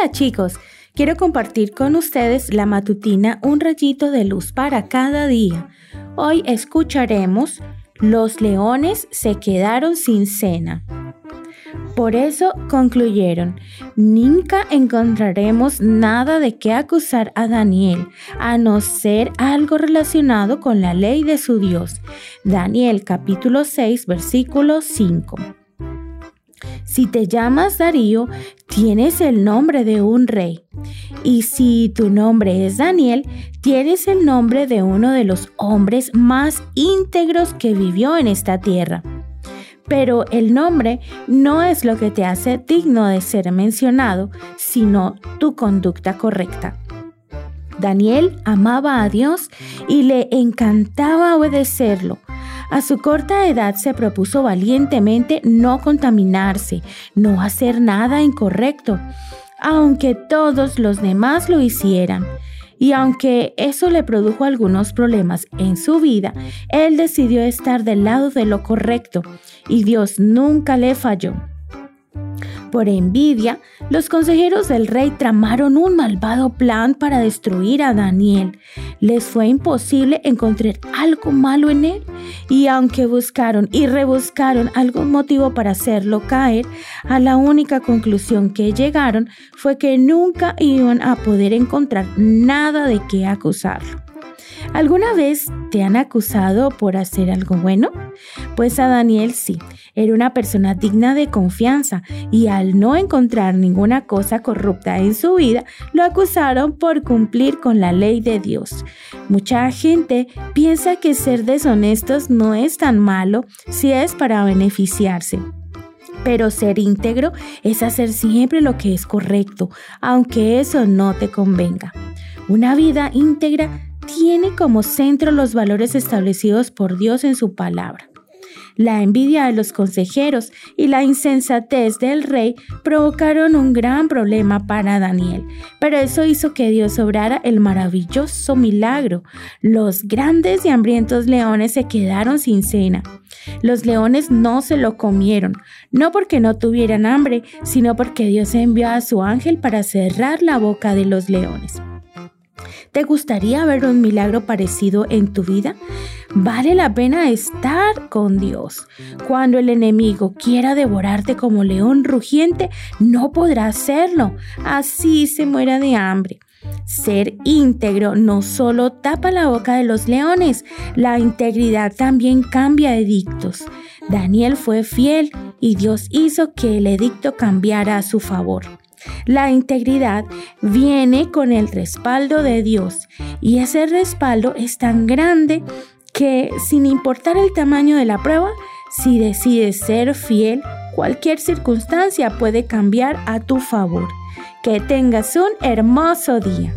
Hola chicos, quiero compartir con ustedes la matutina Un rayito de luz para cada día. Hoy escucharemos Los leones se quedaron sin cena. Por eso concluyeron, nunca encontraremos nada de qué acusar a Daniel, a no ser algo relacionado con la ley de su Dios. Daniel capítulo 6 versículo 5. Si te llamas Darío, tienes el nombre de un rey. Y si tu nombre es Daniel, tienes el nombre de uno de los hombres más íntegros que vivió en esta tierra. Pero el nombre no es lo que te hace digno de ser mencionado, sino tu conducta correcta. Daniel amaba a Dios y le encantaba obedecerlo. A su corta edad se propuso valientemente no contaminarse, no hacer nada incorrecto, aunque todos los demás lo hicieran. Y aunque eso le produjo algunos problemas en su vida, él decidió estar del lado de lo correcto y Dios nunca le falló. Por envidia, los consejeros del rey tramaron un malvado plan para destruir a Daniel. Les fue imposible encontrar algo malo en él y aunque buscaron y rebuscaron algún motivo para hacerlo caer, a la única conclusión que llegaron fue que nunca iban a poder encontrar nada de qué acusarlo. ¿Alguna vez te han acusado por hacer algo bueno? Pues a Daniel sí, era una persona digna de confianza y al no encontrar ninguna cosa corrupta en su vida, lo acusaron por cumplir con la ley de Dios. Mucha gente piensa que ser deshonestos no es tan malo si es para beneficiarse. Pero ser íntegro es hacer siempre lo que es correcto, aunque eso no te convenga. Una vida íntegra tiene como centro los valores establecidos por Dios en su palabra. La envidia de los consejeros y la insensatez del rey provocaron un gran problema para Daniel, pero eso hizo que Dios obrara el maravilloso milagro. Los grandes y hambrientos leones se quedaron sin cena. Los leones no se lo comieron, no porque no tuvieran hambre, sino porque Dios envió a su ángel para cerrar la boca de los leones. ¿Te gustaría ver un milagro parecido en tu vida? Vale la pena estar con Dios. Cuando el enemigo quiera devorarte como león rugiente, no podrá hacerlo. Así se muera de hambre. Ser íntegro no solo tapa la boca de los leones, la integridad también cambia edictos. Daniel fue fiel y Dios hizo que el edicto cambiara a su favor. La integridad viene con el respaldo de Dios y ese respaldo es tan grande que sin importar el tamaño de la prueba, si decides ser fiel, cualquier circunstancia puede cambiar a tu favor. Que tengas un hermoso día.